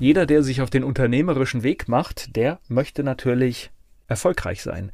Jeder, der sich auf den unternehmerischen Weg macht, der möchte natürlich erfolgreich sein.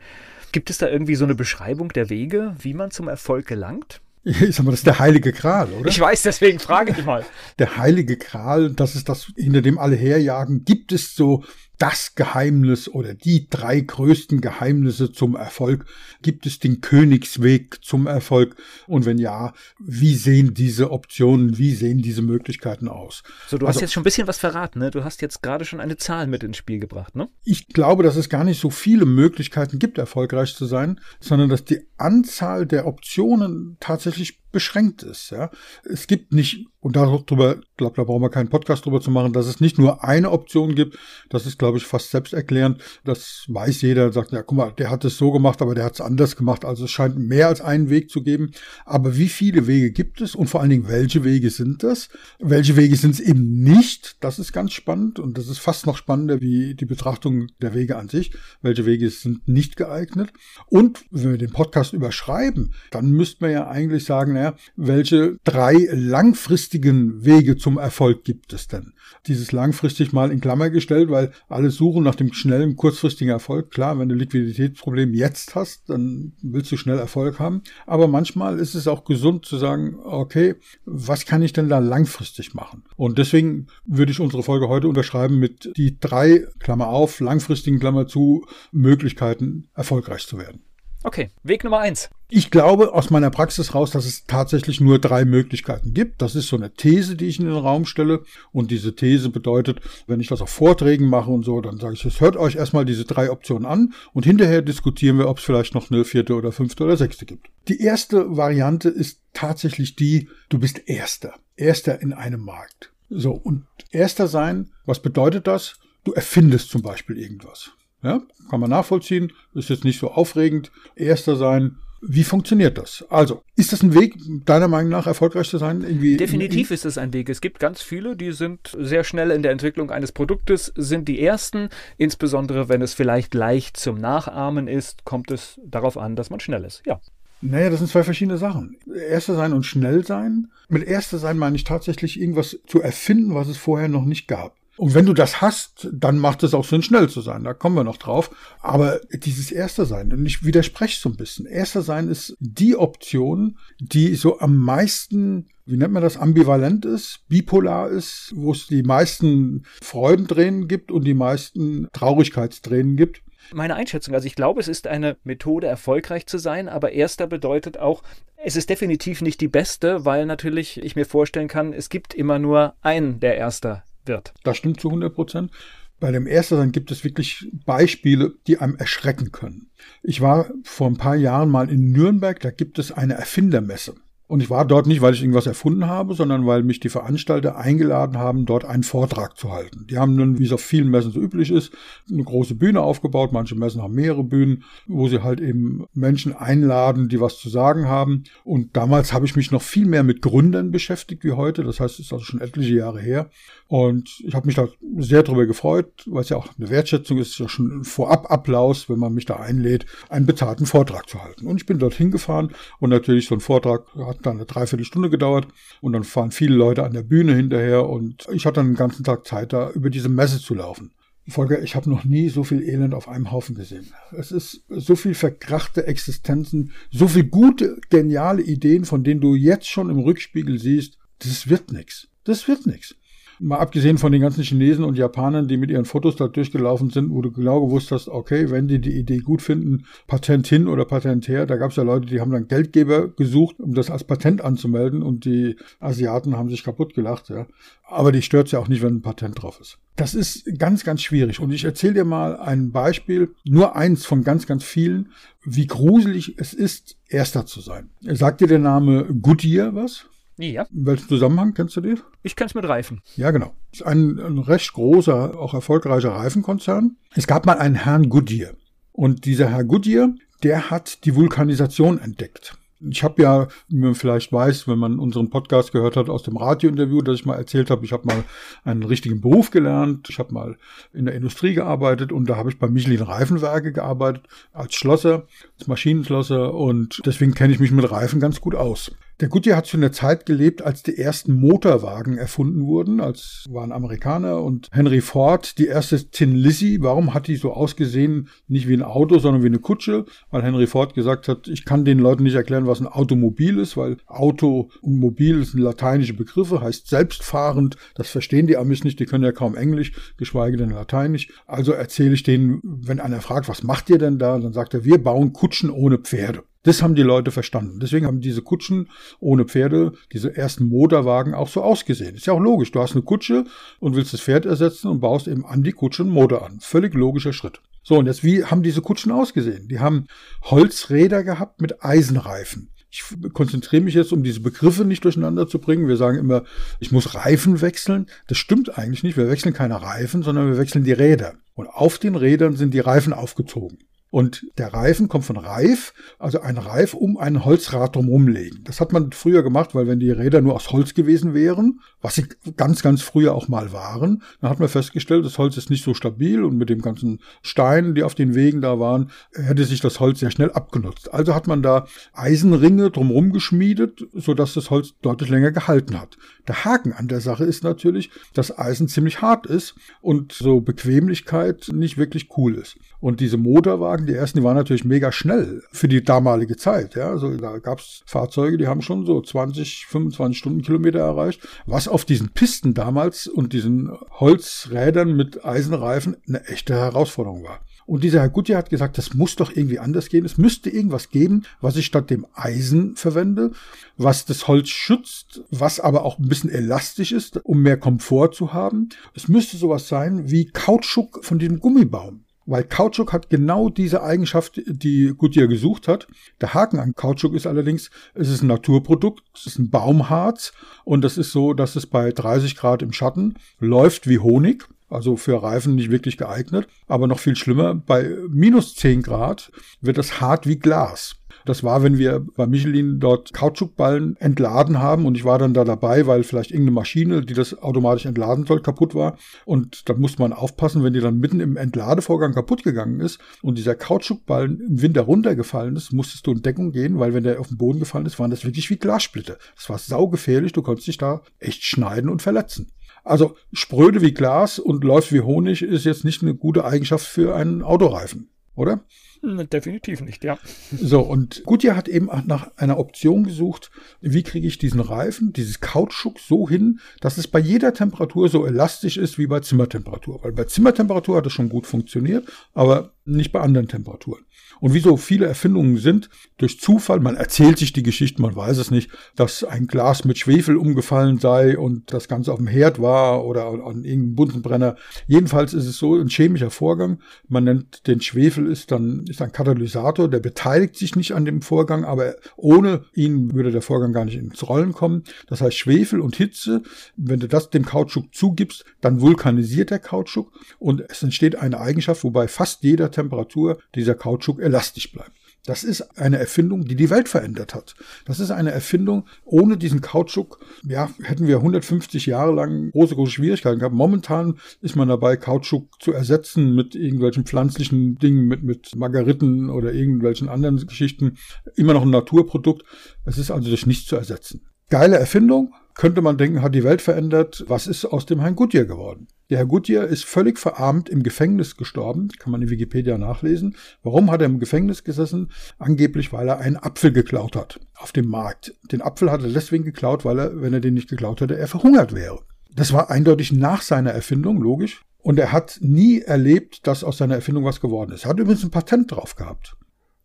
Gibt es da irgendwie so eine Beschreibung der Wege, wie man zum Erfolg gelangt? Ich sag mal, das ist der heilige Gral, oder? Ich weiß, deswegen frage ich mal. Der heilige Gral, das ist das, hinter dem alle herjagen. Gibt es so das Geheimnis oder die drei größten Geheimnisse zum Erfolg? Gibt es den Königsweg zum Erfolg? Und wenn ja, wie sehen diese Optionen, wie sehen diese Möglichkeiten aus? So, du also, hast jetzt schon ein bisschen was verraten, ne? Du hast jetzt gerade schon eine Zahl mit ins Spiel gebracht, ne? Ich glaube, dass es gar nicht so viele Möglichkeiten gibt, erfolgreich zu sein, sondern dass die Anzahl der Optionen tatsächlich beschränkt ist. Ja. Es gibt nicht, und darüber, glaube da brauchen wir keinen Podcast drüber zu machen, dass es nicht nur eine Option gibt. Das ist, glaube ich, fast selbsterklärend. Das weiß jeder, sagt, ja, guck mal, der hat es so gemacht, aber der hat es anders gemacht. Also es scheint mehr als einen Weg zu geben. Aber wie viele Wege gibt es und vor allen Dingen, welche Wege sind das? Welche Wege sind es eben nicht? Das ist ganz spannend und das ist fast noch spannender wie die Betrachtung der Wege an sich. Welche Wege sind nicht geeignet? Und wenn wir den Podcast überschreiben, dann müssten wir ja eigentlich sagen, naja, welche drei langfristigen Wege zum Erfolg gibt es denn? Dieses langfristig mal in Klammer gestellt, weil alle suchen nach dem schnellen, kurzfristigen Erfolg. Klar, wenn du Liquiditätsproblem jetzt hast, dann willst du schnell Erfolg haben. Aber manchmal ist es auch gesund zu sagen, okay, was kann ich denn da langfristig machen? Und deswegen würde ich unsere Folge heute unterschreiben mit die drei, Klammer auf, langfristigen Klammer zu, Möglichkeiten, erfolgreich zu werden. Okay, Weg Nummer eins. Ich glaube aus meiner Praxis raus, dass es tatsächlich nur drei Möglichkeiten gibt. Das ist so eine These, die ich in den Raum stelle. Und diese These bedeutet, wenn ich das auf Vorträgen mache und so, dann sage ich, es hört euch erstmal diese drei Optionen an und hinterher diskutieren wir, ob es vielleicht noch eine vierte oder fünfte oder sechste gibt. Die erste Variante ist tatsächlich die, du bist Erster. Erster in einem Markt. So, und Erster sein, was bedeutet das? Du erfindest zum Beispiel irgendwas. Ja, kann man nachvollziehen, ist jetzt nicht so aufregend. Erster sein, wie funktioniert das? Also, ist das ein Weg, deiner Meinung nach erfolgreich zu sein? Irgendwie Definitiv ist es ein Weg. Es gibt ganz viele, die sind sehr schnell in der Entwicklung eines Produktes, sind die ersten. Insbesondere wenn es vielleicht leicht zum Nachahmen ist, kommt es darauf an, dass man schnell ist. Ja. Naja, das sind zwei verschiedene Sachen. Erster sein und schnell sein. Mit erster sein meine ich tatsächlich irgendwas zu erfinden, was es vorher noch nicht gab. Und wenn du das hast, dann macht es auch Sinn, schnell zu sein. Da kommen wir noch drauf. Aber dieses Erster sein, und ich widerspreche so ein bisschen. Erster sein ist die Option, die so am meisten, wie nennt man das, ambivalent ist, bipolar ist, wo es die meisten Freudentränen gibt und die meisten Traurigkeitstränen gibt. Meine Einschätzung, also ich glaube, es ist eine Methode, erfolgreich zu sein, aber erster bedeutet auch, es ist definitiv nicht die beste, weil natürlich ich mir vorstellen kann, es gibt immer nur einen, der Erster wird. Das stimmt zu 100 Prozent. Bei dem Ersteren gibt es wirklich Beispiele, die einem erschrecken können. Ich war vor ein paar Jahren mal in Nürnberg, da gibt es eine Erfindermesse. Und ich war dort nicht, weil ich irgendwas erfunden habe, sondern weil mich die Veranstalter eingeladen haben, dort einen Vortrag zu halten. Die haben nun, wie es auf vielen Messen so üblich ist, eine große Bühne aufgebaut. Manche Messen haben mehrere Bühnen, wo sie halt eben Menschen einladen, die was zu sagen haben. Und damals habe ich mich noch viel mehr mit Gründern beschäftigt wie heute. Das heißt, es ist also schon etliche Jahre her. Und ich habe mich da sehr darüber gefreut, weil es ja auch eine Wertschätzung ist, ja schon ein Vorab-Applaus, wenn man mich da einlädt, einen bezahlten Vortrag zu halten. Und ich bin dorthin gefahren und natürlich so ein Vortrag hat dann eine Dreiviertelstunde gedauert und dann fahren viele Leute an der Bühne hinterher und ich hatte dann den ganzen Tag Zeit, da über diese Messe zu laufen. Volker, ich habe noch nie so viel Elend auf einem Haufen gesehen. Es ist so viel verkrachte Existenzen, so viel gute, geniale Ideen, von denen du jetzt schon im Rückspiegel siehst, das wird nichts. Das wird nichts. Mal abgesehen von den ganzen Chinesen und Japanern, die mit ihren Fotos da durchgelaufen sind, wo du genau gewusst hast, okay, wenn die die Idee gut finden, Patent hin oder Patent her, da gab es ja Leute, die haben dann Geldgeber gesucht, um das als Patent anzumelden und die Asiaten haben sich kaputt gelacht, ja. Aber die stört ja auch nicht, wenn ein Patent drauf ist. Das ist ganz, ganz schwierig. Und ich erzähle dir mal ein Beispiel, nur eins von ganz, ganz vielen, wie gruselig es ist, Erster zu sein. Sagt dir der Name Goodyear was? Ja. In welchem Zusammenhang kennst du den? Ich kenne es mit Reifen. Ja, genau. Ist ein, ein recht großer, auch erfolgreicher Reifenkonzern. Es gab mal einen Herrn Goodyear. Und dieser Herr Goodyear, der hat die Vulkanisation entdeckt. Ich habe ja, wie man vielleicht weiß, wenn man unseren Podcast gehört hat aus dem Radiointerview, dass ich mal erzählt habe, ich habe mal einen richtigen Beruf gelernt. Ich habe mal in der Industrie gearbeitet und da habe ich bei Michelin Reifenwerke gearbeitet als Schlosser, als Maschinenschlosser und deswegen kenne ich mich mit Reifen ganz gut aus. Der Goodyear hat zu einer Zeit gelebt, als die ersten Motorwagen erfunden wurden, als waren Amerikaner und Henry Ford, die erste Tin Lizzy. Warum hat die so ausgesehen, nicht wie ein Auto, sondern wie eine Kutsche? Weil Henry Ford gesagt hat, ich kann den Leuten nicht erklären, was ein Automobil ist, weil Auto und Mobil sind lateinische Begriffe, heißt selbstfahrend. Das verstehen die Amis nicht, die können ja kaum Englisch, geschweige denn Lateinisch. Also erzähle ich denen, wenn einer fragt, was macht ihr denn da? Dann sagt er, wir bauen Kutschen ohne Pferde. Das haben die Leute verstanden. Deswegen haben diese Kutschen ohne Pferde, diese ersten Motorwagen auch so ausgesehen. Ist ja auch logisch. Du hast eine Kutsche und willst das Pferd ersetzen und baust eben an die Kutsche einen Motor an. Völlig logischer Schritt. So, und jetzt, wie haben diese Kutschen ausgesehen? Die haben Holzräder gehabt mit Eisenreifen. Ich konzentriere mich jetzt, um diese Begriffe nicht durcheinander zu bringen. Wir sagen immer, ich muss Reifen wechseln. Das stimmt eigentlich nicht. Wir wechseln keine Reifen, sondern wir wechseln die Räder. Und auf den Rädern sind die Reifen aufgezogen. Und der Reifen kommt von Reif, also ein Reif um ein Holzrad drumherum legen. Das hat man früher gemacht, weil wenn die Räder nur aus Holz gewesen wären, was sie ganz, ganz früher auch mal waren, dann hat man festgestellt, das Holz ist nicht so stabil und mit dem ganzen Steinen, die auf den Wegen da waren, hätte sich das Holz sehr schnell abgenutzt. Also hat man da Eisenringe drumherum geschmiedet, sodass das Holz deutlich länger gehalten hat. Der Haken an der Sache ist natürlich, dass Eisen ziemlich hart ist und so Bequemlichkeit nicht wirklich cool ist. Und diese Motorwagen, die ersten, die waren natürlich mega schnell für die damalige Zeit. Ja, also da gab es Fahrzeuge, die haben schon so 20, 25 Stundenkilometer erreicht, was auf diesen Pisten damals und diesen Holzrädern mit Eisenreifen eine echte Herausforderung war. Und dieser Herr Goodyear hat gesagt, das muss doch irgendwie anders gehen. Es müsste irgendwas geben, was ich statt dem Eisen verwende, was das Holz schützt, was aber auch ein bisschen elastisch ist, um mehr Komfort zu haben. Es müsste sowas sein wie Kautschuk von dem Gummibaum. Weil Kautschuk hat genau diese Eigenschaft, die Goodyear gesucht hat. Der Haken an Kautschuk ist allerdings, es ist ein Naturprodukt, es ist ein Baumharz und das ist so, dass es bei 30 Grad im Schatten läuft wie Honig. Also für Reifen nicht wirklich geeignet. Aber noch viel schlimmer, bei minus 10 Grad wird es hart wie Glas. Das war, wenn wir bei Michelin dort Kautschukballen entladen haben und ich war dann da dabei, weil vielleicht irgendeine Maschine, die das automatisch entladen soll, kaputt war. Und da musste man aufpassen, wenn die dann mitten im Entladevorgang kaputt gegangen ist und dieser Kautschukballen im Winter runtergefallen ist, musstest du in Deckung gehen, weil wenn der auf den Boden gefallen ist, waren das wirklich wie Glassplitter. Das war saugefährlich, du konntest dich da echt schneiden und verletzen. Also spröde wie Glas und läuft wie Honig ist jetzt nicht eine gute Eigenschaft für einen Autoreifen, oder? Definitiv nicht, ja. So, und Goodyear hat eben nach einer Option gesucht, wie kriege ich diesen Reifen, dieses Kautschuk so hin, dass es bei jeder Temperatur so elastisch ist wie bei Zimmertemperatur. Weil bei Zimmertemperatur hat es schon gut funktioniert, aber nicht bei anderen Temperaturen. Und wie so viele Erfindungen sind, durch Zufall, man erzählt sich die Geschichte, man weiß es nicht, dass ein Glas mit Schwefel umgefallen sei und das Ganze auf dem Herd war oder an irgendeinem Bunsenbrenner. Jedenfalls ist es so ein chemischer Vorgang. Man nennt den Schwefel ist dann, ist ein Katalysator, der beteiligt sich nicht an dem Vorgang, aber ohne ihn würde der Vorgang gar nicht ins Rollen kommen. Das heißt Schwefel und Hitze, wenn du das dem Kautschuk zugibst, dann vulkanisiert der Kautschuk und es entsteht eine Eigenschaft, wobei fast jeder Temperatur dieser Kautschuk elastisch bleibt. Das ist eine Erfindung, die die Welt verändert hat. Das ist eine Erfindung, ohne diesen Kautschuk, ja, hätten wir 150 Jahre lang große, große Schwierigkeiten gehabt. Momentan ist man dabei, Kautschuk zu ersetzen mit irgendwelchen pflanzlichen Dingen, mit, mit Margariten oder irgendwelchen anderen Geschichten. Immer noch ein Naturprodukt. Es ist also durch nichts zu ersetzen. Geile Erfindung, könnte man denken, hat die Welt verändert. Was ist aus dem Hein Goodyear geworden? Der Herr Goodyear ist völlig verarmt im Gefängnis gestorben, kann man in Wikipedia nachlesen. Warum hat er im Gefängnis gesessen? Angeblich, weil er einen Apfel geklaut hat auf dem Markt. Den Apfel hat er deswegen geklaut, weil er, wenn er den nicht geklaut hätte, er verhungert wäre. Das war eindeutig nach seiner Erfindung, logisch. Und er hat nie erlebt, dass aus seiner Erfindung was geworden ist. Er hat übrigens ein Patent drauf gehabt.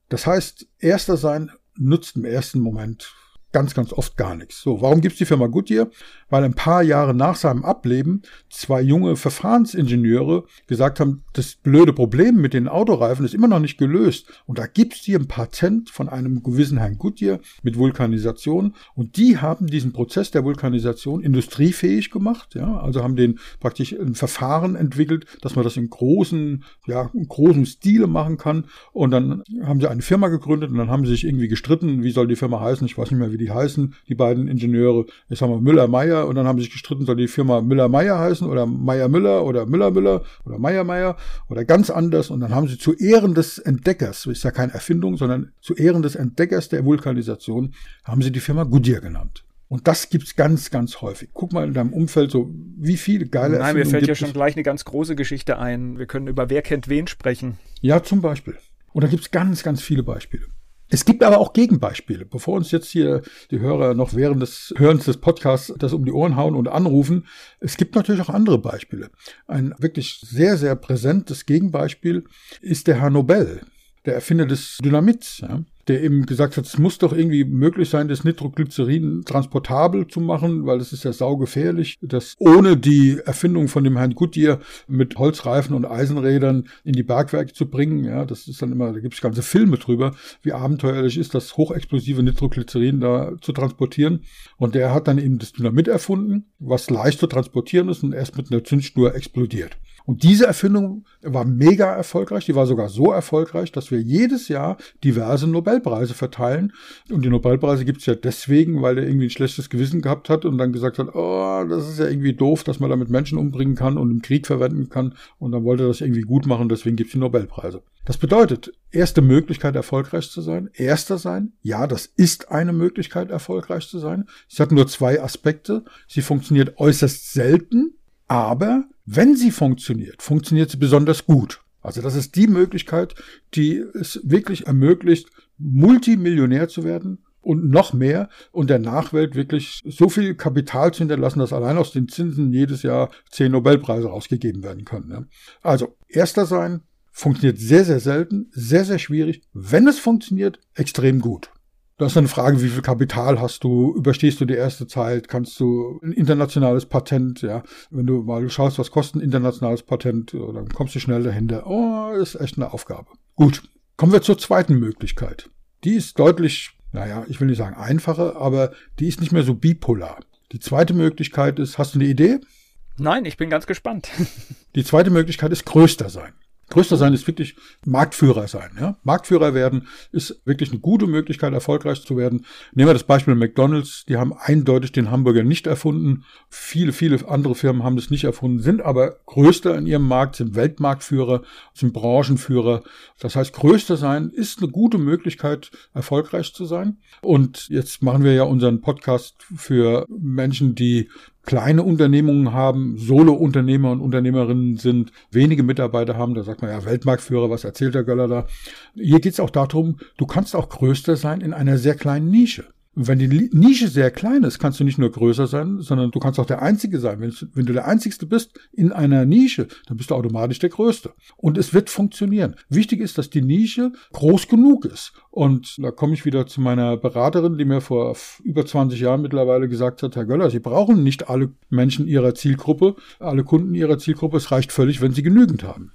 Das heißt, erster sein nutzt im ersten Moment ganz, ganz oft gar nichts. So, warum gibt's die Firma Goodyear? Weil ein paar Jahre nach seinem Ableben zwei junge Verfahrensingenieure gesagt haben, das blöde Problem mit den Autoreifen ist immer noch nicht gelöst. Und da gibt's hier ein Patent von einem gewissen Herrn Goodyear mit Vulkanisation. Und die haben diesen Prozess der Vulkanisation industriefähig gemacht. Ja, also haben den praktisch ein Verfahren entwickelt, dass man das in großen, ja, in großen Stile machen kann. Und dann haben sie eine Firma gegründet und dann haben sie sich irgendwie gestritten. Wie soll die Firma heißen? Ich weiß nicht mehr, wie die heißen, die beiden Ingenieure. Jetzt haben wir Müller-Meyer und dann haben sie sich gestritten, soll die Firma Müller-Meyer heißen oder Meyer-Müller oder Müller-Müller oder Meyer-Meyer oder ganz anders. Und dann haben sie zu Ehren des Entdeckers, ist ja keine Erfindung, sondern zu Ehren des Entdeckers der Vulkanisation, haben sie die Firma Goodyear genannt. Und das gibt's ganz, ganz häufig. Guck mal in deinem Umfeld so, wie viele geile Nein, mir fällt ja schon gleich eine ganz große Geschichte ein. Wir können über Wer kennt wen sprechen. Ja, zum Beispiel. Und da gibt's ganz, ganz viele Beispiele. Es gibt aber auch Gegenbeispiele. Bevor uns jetzt hier die Hörer noch während des Hörens des Podcasts das um die Ohren hauen und anrufen, es gibt natürlich auch andere Beispiele. Ein wirklich sehr, sehr präsentes Gegenbeispiel ist der Herr Nobel, der Erfinder des Dynamits. Ja der eben gesagt hat, es muss doch irgendwie möglich sein, das Nitroglycerin transportabel zu machen, weil es ist ja saugefährlich, das ohne die Erfindung von dem Herrn Goodyear mit Holzreifen und Eisenrädern in die Bergwerke zu bringen. Ja, das ist dann immer, da gibt es ganze Filme drüber, wie abenteuerlich ist, das hochexplosive Nitroglycerin da zu transportieren. Und der hat dann eben das Dynamit erfunden, was leicht zu transportieren ist und erst mit einer Zündschnur explodiert. Und diese Erfindung war mega erfolgreich. Die war sogar so erfolgreich, dass wir jedes Jahr diverse Nobelpreise verteilen. Und die Nobelpreise gibt's ja deswegen, weil er irgendwie ein schlechtes Gewissen gehabt hat und dann gesagt hat, oh, das ist ja irgendwie doof, dass man damit Menschen umbringen kann und im Krieg verwenden kann. Und dann wollte er das irgendwie gut machen, deswegen gibt's die Nobelpreise. Das bedeutet, erste Möglichkeit, erfolgreich zu sein, erster sein. Ja, das ist eine Möglichkeit, erfolgreich zu sein. Sie hat nur zwei Aspekte. Sie funktioniert äußerst selten, aber wenn sie funktioniert, funktioniert sie besonders gut. Also das ist die Möglichkeit, die es wirklich ermöglicht, Multimillionär zu werden und noch mehr und der Nachwelt wirklich so viel Kapital zu hinterlassen, dass allein aus den Zinsen jedes Jahr zehn Nobelpreise ausgegeben werden können. Also erster sein funktioniert sehr, sehr selten, sehr, sehr schwierig. Wenn es funktioniert, extrem gut. Das ist eine Frage, wie viel Kapital hast du, überstehst du die erste Zeit, kannst du ein internationales Patent, ja, wenn du mal schaust, was kostet ein internationales Patent, dann kommst du schnell dahinter. Oh, ist echt eine Aufgabe. Gut, kommen wir zur zweiten Möglichkeit. Die ist deutlich, naja, ich will nicht sagen einfacher, aber die ist nicht mehr so bipolar. Die zweite Möglichkeit ist, hast du eine Idee? Nein, ich bin ganz gespannt. Die zweite Möglichkeit ist größter sein. Größter sein ist wirklich Marktführer sein. Ja? Marktführer werden ist wirklich eine gute Möglichkeit, erfolgreich zu werden. Nehmen wir das Beispiel McDonald's. Die haben eindeutig den Hamburger nicht erfunden. Viele, viele andere Firmen haben das nicht erfunden, sind aber größter in ihrem Markt, sind Weltmarktführer, sind Branchenführer. Das heißt, größter sein ist eine gute Möglichkeit, erfolgreich zu sein. Und jetzt machen wir ja unseren Podcast für Menschen, die kleine Unternehmungen haben, Solo-Unternehmer und Unternehmerinnen sind, wenige Mitarbeiter haben, da sagt man ja Weltmarktführer, was erzählt der Göller da? Hier geht es auch darum, du kannst auch größter sein in einer sehr kleinen Nische. Wenn die Nische sehr klein ist, kannst du nicht nur größer sein, sondern du kannst auch der Einzige sein. Wenn, wenn, du der Einzigste bist in einer Nische, dann bist du automatisch der Größte. Und es wird funktionieren. Wichtig ist, dass die Nische groß genug ist. Und da komme ich wieder zu meiner Beraterin, die mir vor über 20 Jahren mittlerweile gesagt hat, Herr Göller, Sie brauchen nicht alle Menschen Ihrer Zielgruppe, alle Kunden Ihrer Zielgruppe. Es reicht völlig, wenn Sie genügend haben.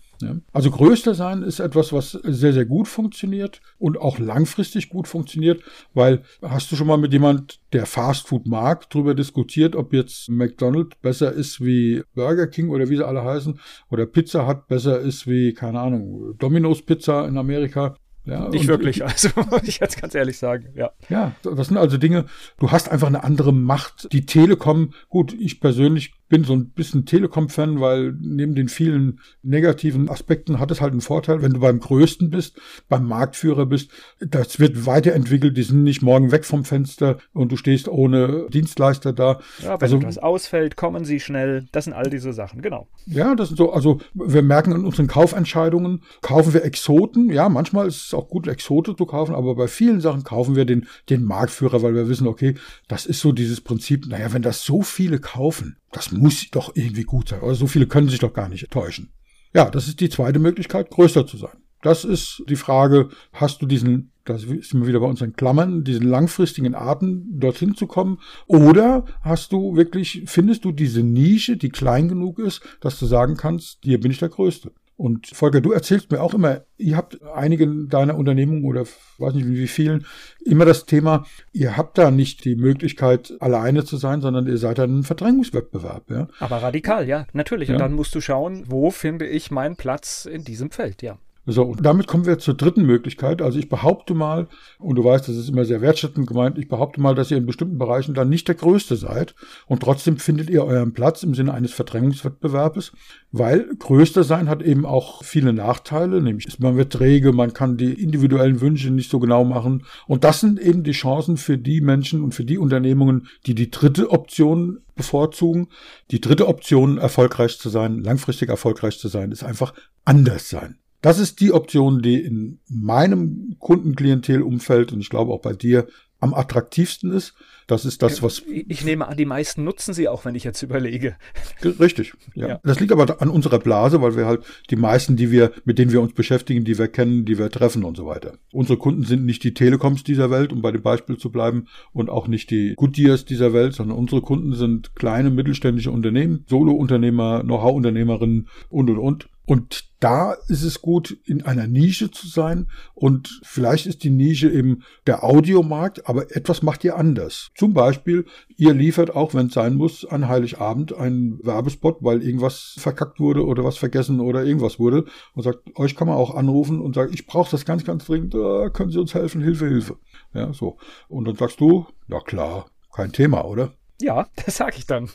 Also größter sein ist etwas, was sehr, sehr gut funktioniert und auch langfristig gut funktioniert, weil hast du schon mal mit jemand, der Fastfood mag, darüber diskutiert, ob jetzt McDonald's besser ist wie Burger King oder wie sie alle heißen oder Pizza Hut besser ist wie, keine Ahnung, Domino's Pizza in Amerika. Ja, Nicht wirklich, also ich jetzt ganz ehrlich sagen, ja. Ja, das sind also Dinge, du hast einfach eine andere Macht. Die Telekom, gut, ich persönlich bin so ein bisschen Telekom-Fan, weil neben den vielen negativen Aspekten hat es halt einen Vorteil, wenn du beim Größten bist, beim Marktführer bist. Das wird weiterentwickelt, die sind nicht morgen weg vom Fenster und du stehst ohne Dienstleister da. Ja, wenn also, etwas ausfällt, kommen sie schnell. Das sind all diese Sachen, genau. Ja, das sind so, also wir merken in unseren Kaufentscheidungen, kaufen wir Exoten. Ja, manchmal ist es auch gut, Exote zu kaufen, aber bei vielen Sachen kaufen wir den, den Marktführer, weil wir wissen, okay, das ist so dieses Prinzip, naja, wenn das so viele kaufen, das muss doch irgendwie gut sein. Oder so viele können sich doch gar nicht täuschen. Ja, das ist die zweite Möglichkeit, größer zu sein. Das ist die Frage, hast du diesen, das ist immer wieder bei unseren Klammern, diesen langfristigen Arten dorthin zu kommen? Oder hast du wirklich, findest du diese Nische, die klein genug ist, dass du sagen kannst, hier bin ich der Größte? Und Volker, du erzählst mir auch immer, ihr habt einigen deiner Unternehmungen oder weiß nicht wie vielen immer das Thema, ihr habt da nicht die Möglichkeit, alleine zu sein, sondern ihr seid ein Verdrängungswettbewerb. Ja? Aber radikal, ja, natürlich. Ja. Und dann musst du schauen, wo finde ich meinen Platz in diesem Feld, ja. So, und damit kommen wir zur dritten Möglichkeit. Also ich behaupte mal, und du weißt, das ist immer sehr wertschätzend gemeint, ich behaupte mal, dass ihr in bestimmten Bereichen dann nicht der Größte seid und trotzdem findet ihr euren Platz im Sinne eines Verdrängungswettbewerbes, weil Größter sein hat eben auch viele Nachteile, nämlich man wird träge, man kann die individuellen Wünsche nicht so genau machen und das sind eben die Chancen für die Menschen und für die Unternehmungen, die die dritte Option bevorzugen. Die dritte Option, erfolgreich zu sein, langfristig erfolgreich zu sein, ist einfach anders sein. Das ist die Option, die in meinem Kundenklientelumfeld und ich glaube auch bei dir am attraktivsten ist. Das ist das, was. Ich nehme an, die meisten nutzen sie auch, wenn ich jetzt überlege. Richtig, ja. ja. Das liegt aber an unserer Blase, weil wir halt die meisten, die wir, mit denen wir uns beschäftigen, die wir kennen, die wir treffen und so weiter. Unsere Kunden sind nicht die Telekoms dieser Welt, um bei dem Beispiel zu bleiben, und auch nicht die Goodyears dieser Welt, sondern unsere Kunden sind kleine mittelständische Unternehmen, Solo-Unternehmer, Know-how-Unternehmerinnen und und und. Und da ist es gut, in einer Nische zu sein. Und vielleicht ist die Nische eben der Audiomarkt, aber etwas macht ihr anders. Zum Beispiel, ihr liefert auch, wenn es sein muss, an Heiligabend einen Werbespot, weil irgendwas verkackt wurde oder was vergessen oder irgendwas wurde. Und sagt, euch kann man auch anrufen und sagt, ich brauche das ganz, ganz dringend, äh, können Sie uns helfen? Hilfe, Hilfe. Ja, so. Und dann sagst du, ja klar, kein Thema, oder? Ja, das sage ich dann.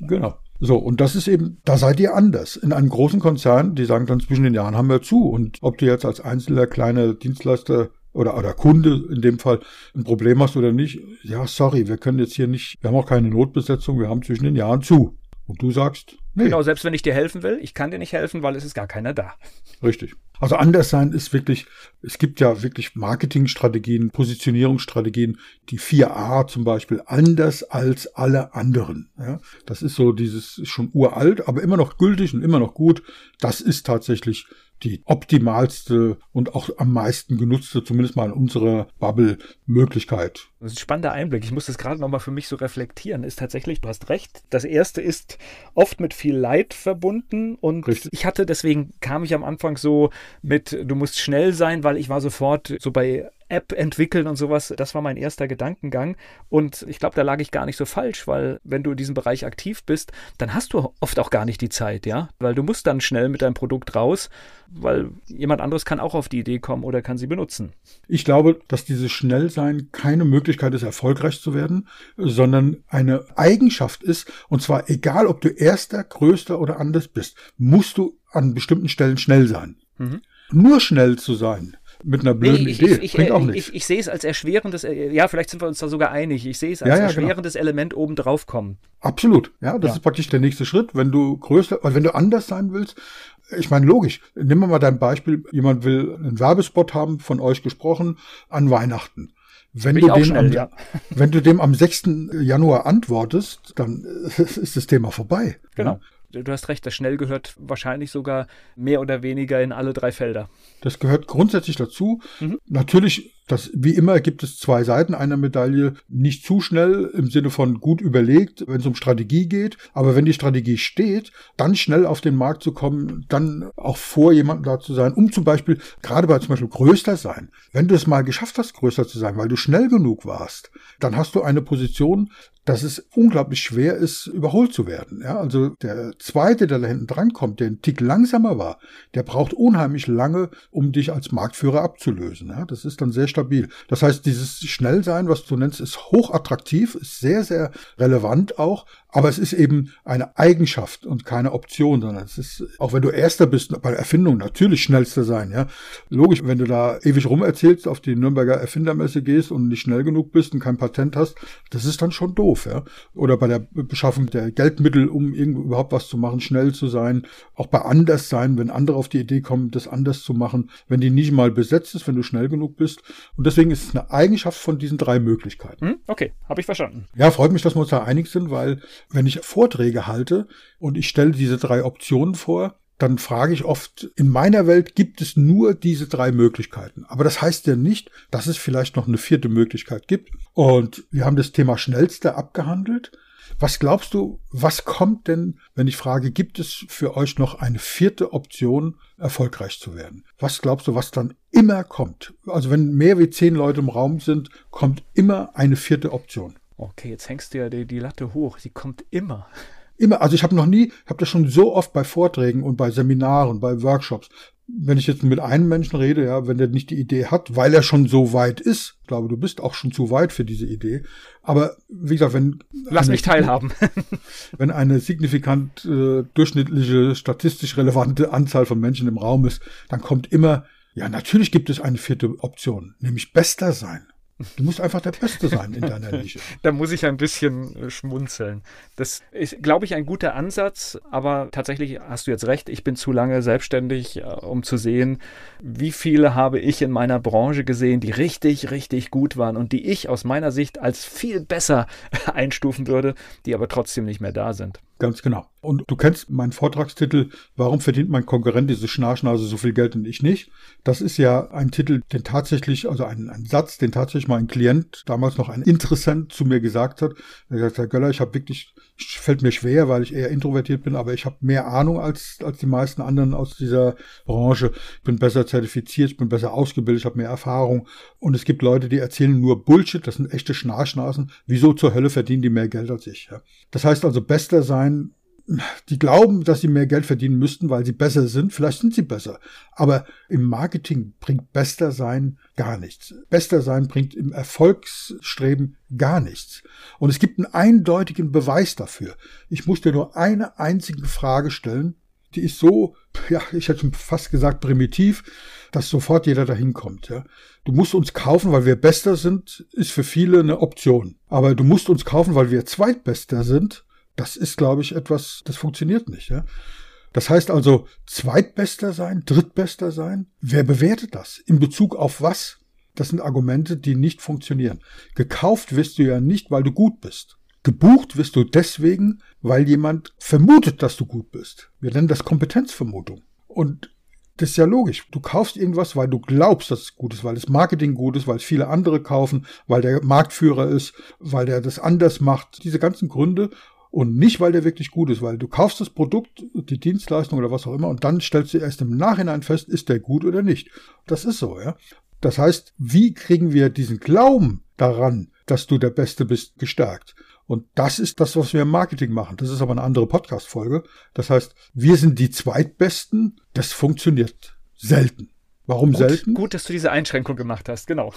genau. So, und das ist eben, da seid ihr anders. In einem großen Konzern, die sagen dann zwischen den Jahren haben wir zu. Und ob du jetzt als einzelner kleiner Dienstleister oder, oder Kunde in dem Fall ein Problem hast oder nicht, ja, sorry, wir können jetzt hier nicht, wir haben auch keine Notbesetzung, wir haben zwischen den Jahren zu. Und du sagst, nee. Genau, selbst wenn ich dir helfen will, ich kann dir nicht helfen, weil es ist gar keiner da. Richtig. Also anders sein ist wirklich, es gibt ja wirklich Marketingstrategien, Positionierungsstrategien, die 4a zum Beispiel, anders als alle anderen. Ja, das ist so dieses, ist schon uralt, aber immer noch gültig und immer noch gut. Das ist tatsächlich die optimalste und auch am meisten genutzte, zumindest mal in unserer Bubble, Möglichkeit. Das ist ein spannender Einblick. Ich muss das gerade nochmal für mich so reflektieren. Ist tatsächlich, du hast recht. Das erste ist oft mit viel Leid verbunden und Richtig. ich hatte, deswegen kam ich am Anfang so mit, du musst schnell sein, weil ich war sofort so bei App entwickeln und sowas. Das war mein erster Gedankengang. Und ich glaube, da lag ich gar nicht so falsch, weil wenn du in diesem Bereich aktiv bist, dann hast du oft auch gar nicht die Zeit, ja? Weil du musst dann schnell mit deinem Produkt raus, weil jemand anderes kann auch auf die Idee kommen oder kann sie benutzen. Ich glaube, dass dieses Schnellsein keine Möglichkeit ist, erfolgreich zu werden, sondern eine Eigenschaft ist. Und zwar egal, ob du erster, größter oder anders bist, musst du an bestimmten Stellen schnell sein. Mhm. Nur schnell zu sein, mit einer blöden nee, ich, Idee. Ich, ich, auch Ich, ich, sehe es als erschwerendes, äh, ja, vielleicht sind wir uns da sogar einig. Ich sehe es als ja, ja, genau. erschwerendes genau. Element oben drauf kommen. Absolut, ja, das ja. ist praktisch der nächste Schritt. Wenn du größer, also wenn du anders sein willst, ich meine, logisch. Wir mal dein Beispiel. Jemand will einen Werbespot haben, von euch gesprochen, an Weihnachten. Wenn du, dem schnell, am, ja. wenn du dem am 6. Januar antwortest, dann ist das Thema vorbei. Genau. Du hast recht, das schnell gehört wahrscheinlich sogar mehr oder weniger in alle drei Felder. Das gehört grundsätzlich dazu. Mhm. Natürlich das, wie immer gibt es zwei Seiten einer Medaille. Nicht zu schnell im Sinne von gut überlegt, wenn es um Strategie geht. Aber wenn die Strategie steht, dann schnell auf den Markt zu kommen, dann auch vor jemandem da zu sein, um zum Beispiel, gerade bei zum Beispiel größter sein. Wenn du es mal geschafft hast, größer zu sein, weil du schnell genug warst, dann hast du eine Position, dass es unglaublich schwer ist, überholt zu werden. Ja, also der zweite, der da hinten dran kommt, der ein Tick langsamer war, der braucht unheimlich lange, um dich als Marktführer abzulösen. Ja, das ist dann sehr stabil. Das heißt, dieses Schnellsein, was du nennst, ist hochattraktiv, ist sehr, sehr relevant auch, aber es ist eben eine Eigenschaft und keine Option, sondern es ist, auch wenn du Erster bist bei der Erfindung, natürlich schnellster sein, ja. Logisch, wenn du da ewig rum erzählst, auf die Nürnberger Erfindermesse gehst und nicht schnell genug bist und kein Patent hast, das ist dann schon doof, ja. Oder bei der Beschaffung der Geldmittel, um irgendwo überhaupt was zu machen, schnell zu sein. Auch bei anders sein, wenn andere auf die Idee kommen, das anders zu machen. Wenn die nicht mal besetzt ist, wenn du schnell genug bist, Und deswegen ist es eine Eigenschaft von diesen drei Möglichkeiten. Hm? Okay, habe ich verstanden. Ja, freut mich, dass wir uns da einig sind, weil wenn ich Vorträge halte und ich stelle diese drei Optionen vor, dann frage ich oft, in meiner Welt gibt es nur diese drei Möglichkeiten. Aber das heißt ja nicht, dass es vielleicht noch eine vierte Möglichkeit gibt. Und wir haben das Thema schnellste abgehandelt. Was glaubst du, was kommt denn, wenn ich frage, gibt es für euch noch eine vierte Option, erfolgreich zu werden? Was glaubst du, was dann immer kommt? Also wenn mehr wie zehn Leute im Raum sind, kommt immer eine vierte Option. Okay, jetzt hängst du ja die, die Latte hoch. Sie kommt immer. Immer, also ich habe noch nie, habe das schon so oft bei Vorträgen und bei Seminaren, bei Workshops. Wenn ich jetzt mit einem Menschen rede, ja, wenn der nicht die Idee hat, weil er schon so weit ist, ich glaube, du bist auch schon zu weit für diese Idee. Aber wie gesagt, wenn lass eine, mich teilhaben, wenn eine signifikant äh, durchschnittliche statistisch relevante Anzahl von Menschen im Raum ist, dann kommt immer ja, natürlich gibt es eine vierte Option, nämlich bester sein. Du musst einfach der Beste sein in deiner Nische. da muss ich ein bisschen äh, schmunzeln. Das ist, glaube ich, ein guter Ansatz, aber tatsächlich hast du jetzt recht, ich bin zu lange selbstständig, äh, um zu sehen, wie viele habe ich in meiner Branche gesehen, die richtig, richtig gut waren und die ich aus meiner Sicht als viel besser einstufen würde, die aber trotzdem nicht mehr da sind. Ganz genau. Und du kennst meinen Vortragstitel, warum verdient mein Konkurrent diese Schnarchnase so viel Geld und ich nicht? Das ist ja ein Titel, den tatsächlich, also ein, ein Satz, den tatsächlich mal ein Klient, damals noch ein Interessent zu mir gesagt hat. Er hat gesagt, Herr Göller, ich habe wirklich, fällt mir schwer, weil ich eher introvertiert bin, aber ich habe mehr Ahnung als, als die meisten anderen aus dieser Branche. Ich bin besser zertifiziert, ich bin besser ausgebildet, ich habe mehr Erfahrung. Und es gibt Leute, die erzählen nur Bullshit, das sind echte Schnarchnasen. Wieso zur Hölle verdienen die mehr Geld als ich? Ja? Das heißt also, bester sein die glauben, dass sie mehr Geld verdienen müssten, weil sie besser sind. Vielleicht sind sie besser. Aber im Marketing bringt bester sein gar nichts. Bester sein bringt im Erfolgsstreben gar nichts. Und es gibt einen eindeutigen Beweis dafür. Ich muss dir nur eine einzige Frage stellen. Die ist so, ja, ich hätte schon fast gesagt primitiv, dass sofort jeder dahin kommt. Ja. Du musst uns kaufen, weil wir Bester sind, ist für viele eine Option. Aber du musst uns kaufen, weil wir Zweitbester sind, das ist, glaube ich, etwas, das funktioniert nicht. Ja? Das heißt also, Zweitbester sein, Drittbester sein, wer bewertet das? In Bezug auf was? Das sind Argumente, die nicht funktionieren. Gekauft wirst du ja nicht, weil du gut bist. Gebucht wirst du deswegen, weil jemand vermutet, dass du gut bist. Wir nennen das Kompetenzvermutung. Und das ist ja logisch. Du kaufst irgendwas, weil du glaubst, dass es gut ist, weil das Marketing gut ist, weil es viele andere kaufen, weil der Marktführer ist, weil der das anders macht. Diese ganzen Gründe. Und nicht, weil der wirklich gut ist, weil du kaufst das Produkt, die Dienstleistung oder was auch immer und dann stellst du erst im Nachhinein fest, ist der gut oder nicht. Das ist so, ja. Das heißt, wie kriegen wir diesen Glauben daran, dass du der Beste bist, gestärkt? Und das ist das, was wir im Marketing machen. Das ist aber eine andere Podcast-Folge. Das heißt, wir sind die Zweitbesten. Das funktioniert selten. Warum gut, selten? Gut, dass du diese Einschränkung gemacht hast, genau.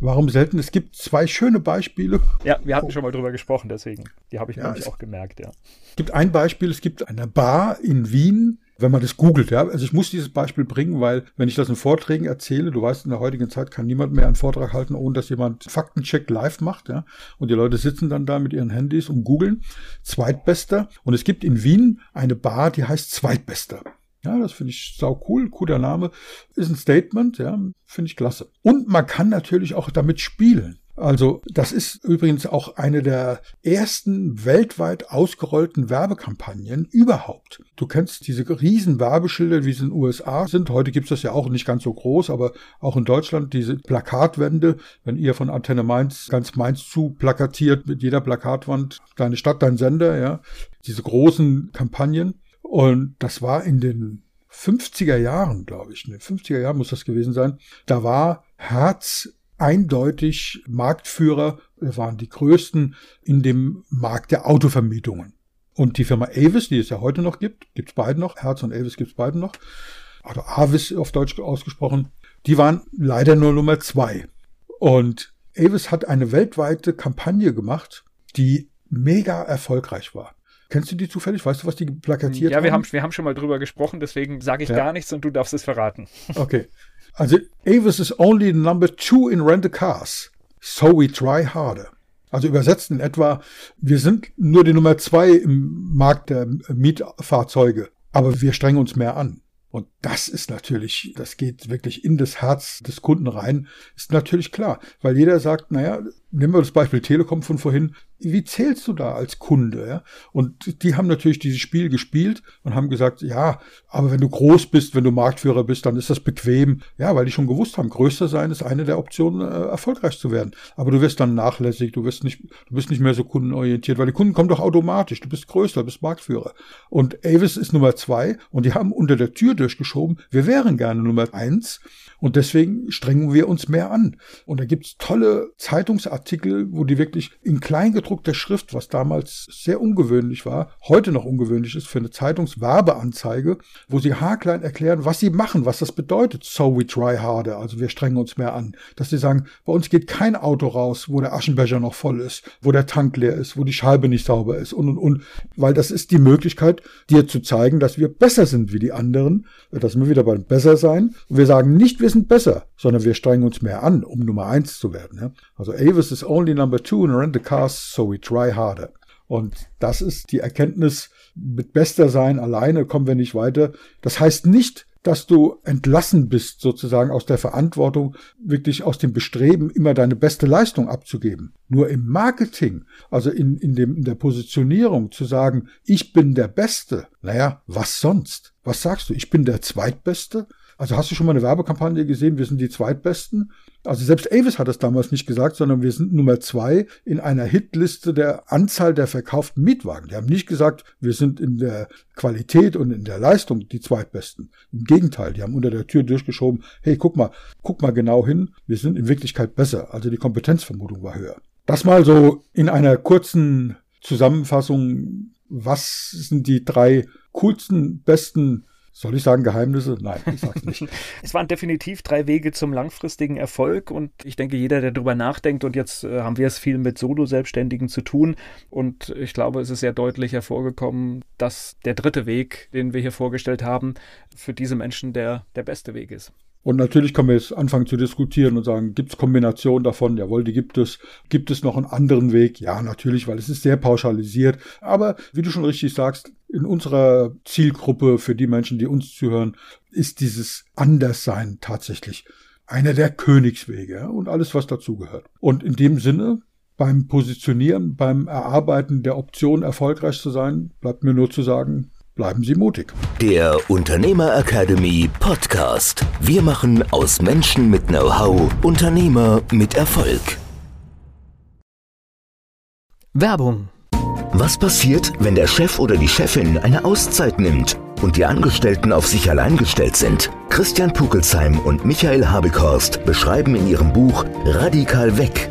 Warum selten? Es gibt zwei schöne Beispiele. Ja, wir hatten schon mal drüber gesprochen, deswegen. Die habe ich ja, nämlich auch gemerkt, ja. Es gibt ein Beispiel, es gibt eine Bar in Wien, wenn man das googelt, ja. Also ich muss dieses Beispiel bringen, weil wenn ich das in Vorträgen erzähle, du weißt, in der heutigen Zeit kann niemand mehr einen Vortrag halten, ohne dass jemand Faktencheck live macht, ja. Und die Leute sitzen dann da mit ihren Handys und googeln. Zweitbester. Und es gibt in Wien eine Bar, die heißt Zweitbester. Ja, das finde ich sau cool, cooler Name. Ist ein Statement, ja, finde ich klasse. Und man kann natürlich auch damit spielen. Also das ist übrigens auch eine der ersten weltweit ausgerollten Werbekampagnen überhaupt. Du kennst diese riesen Werbeschilder, wie sie in den USA sind. Heute gibt es das ja auch nicht ganz so groß, aber auch in Deutschland diese Plakatwände, wenn ihr von Antenne Mainz ganz Mainz zu plakatiert mit jeder Plakatwand, deine Stadt, dein Sender, ja, diese großen Kampagnen. Und das war in den 50er Jahren, glaube ich, in den 50er Jahren muss das gewesen sein. Da war Herz eindeutig Marktführer, wir waren die größten in dem Markt der Autovermietungen. Und die Firma Avis, die es ja heute noch gibt, gibt es beide noch, Herz und Avis gibt es beide noch, oder Avis auf Deutsch ausgesprochen, die waren leider nur Nummer zwei. Und Avis hat eine weltweite Kampagne gemacht, die mega erfolgreich war. Kennst du die zufällig? Weißt du, was die plakatiert haben? Ja, wir haben, wir haben schon mal drüber gesprochen, deswegen sage ich ja. gar nichts und du darfst es verraten. Okay. Also, Avis is only number two in rental cars. So we try harder. Also übersetzt in etwa, wir sind nur die Nummer zwei im Markt der Mietfahrzeuge, aber wir strengen uns mehr an. Und das ist natürlich, das geht wirklich in das Herz des Kunden rein, ist natürlich klar, weil jeder sagt, naja, nehmen wir das Beispiel Telekom von vorhin, wie zählst du da als Kunde? Ja? Und die haben natürlich dieses Spiel gespielt und haben gesagt, ja, aber wenn du groß bist, wenn du Marktführer bist, dann ist das bequem. Ja, weil die schon gewusst haben, größer sein ist eine der Optionen, äh, erfolgreich zu werden. Aber du wirst dann nachlässig, du wirst nicht, du bist nicht mehr so kundenorientiert, weil die Kunden kommen doch automatisch. Du bist größer, du bist Marktführer. Und Avis ist Nummer zwei und die haben unter der Tür durchgeschoben, wir wären gerne Nummer eins. Und deswegen strengen wir uns mehr an. Und da gibt's tolle Zeitungsartikel, wo die wirklich in kleingedruckter Schrift, was damals sehr ungewöhnlich war, heute noch ungewöhnlich ist für eine Zeitungswerbeanzeige, wo sie haarklein erklären, was sie machen, was das bedeutet. So we try harder. Also wir strengen uns mehr an. Dass sie sagen, bei uns geht kein Auto raus, wo der Aschenbecher noch voll ist, wo der Tank leer ist, wo die Scheibe nicht sauber ist und und und. Weil das ist die Möglichkeit, dir zu zeigen, dass wir besser sind wie die anderen. Dass wir wieder beim Besser sein. Und wir sagen nicht, wir wir sind besser, sondern wir strengen uns mehr an, um Nummer eins zu werden. Ja? Also Avis is only number two in rent a cars, so we try harder. Und das ist die Erkenntnis, mit bester sein alleine kommen wir nicht weiter. Das heißt nicht, dass du entlassen bist, sozusagen aus der Verantwortung, wirklich aus dem Bestreben, immer deine beste Leistung abzugeben. Nur im Marketing, also in, in, dem, in der Positionierung zu sagen, ich bin der Beste, naja, was sonst? Was sagst du? Ich bin der Zweitbeste? Also hast du schon mal eine Werbekampagne gesehen, wir sind die Zweitbesten? Also selbst Avis hat das damals nicht gesagt, sondern wir sind Nummer zwei in einer Hitliste der Anzahl der verkauften Mietwagen. Die haben nicht gesagt, wir sind in der Qualität und in der Leistung die Zweitbesten. Im Gegenteil, die haben unter der Tür durchgeschoben, hey, guck mal, guck mal genau hin, wir sind in Wirklichkeit besser. Also die Kompetenzvermutung war höher. Das mal so in einer kurzen Zusammenfassung, was sind die drei coolsten, besten soll ich sagen Geheimnisse? Nein, ich sag's nicht. es waren definitiv drei Wege zum langfristigen Erfolg und ich denke, jeder, der darüber nachdenkt und jetzt äh, haben wir es viel mit Solo-Selbstständigen zu tun und ich glaube, es ist sehr deutlich hervorgekommen, dass der dritte Weg, den wir hier vorgestellt haben, für diese Menschen der, der beste Weg ist. Und natürlich können wir jetzt anfangen zu diskutieren und sagen, gibt es Kombinationen davon? Jawohl, die gibt es. Gibt es noch einen anderen Weg? Ja, natürlich, weil es ist sehr pauschalisiert. Aber wie du schon richtig sagst, in unserer Zielgruppe für die Menschen, die uns zuhören, ist dieses Anderssein tatsächlich einer der Königswege und alles, was dazugehört. Und in dem Sinne, beim Positionieren, beim Erarbeiten der Option erfolgreich zu sein, bleibt mir nur zu sagen, Bleiben Sie mutig. Der Unternehmer Academy Podcast. Wir machen aus Menschen mit Know-how Unternehmer mit Erfolg. Werbung. Was passiert, wenn der Chef oder die Chefin eine Auszeit nimmt und die Angestellten auf sich allein gestellt sind? Christian Pukelsheim und Michael Habekorst beschreiben in ihrem Buch Radikal weg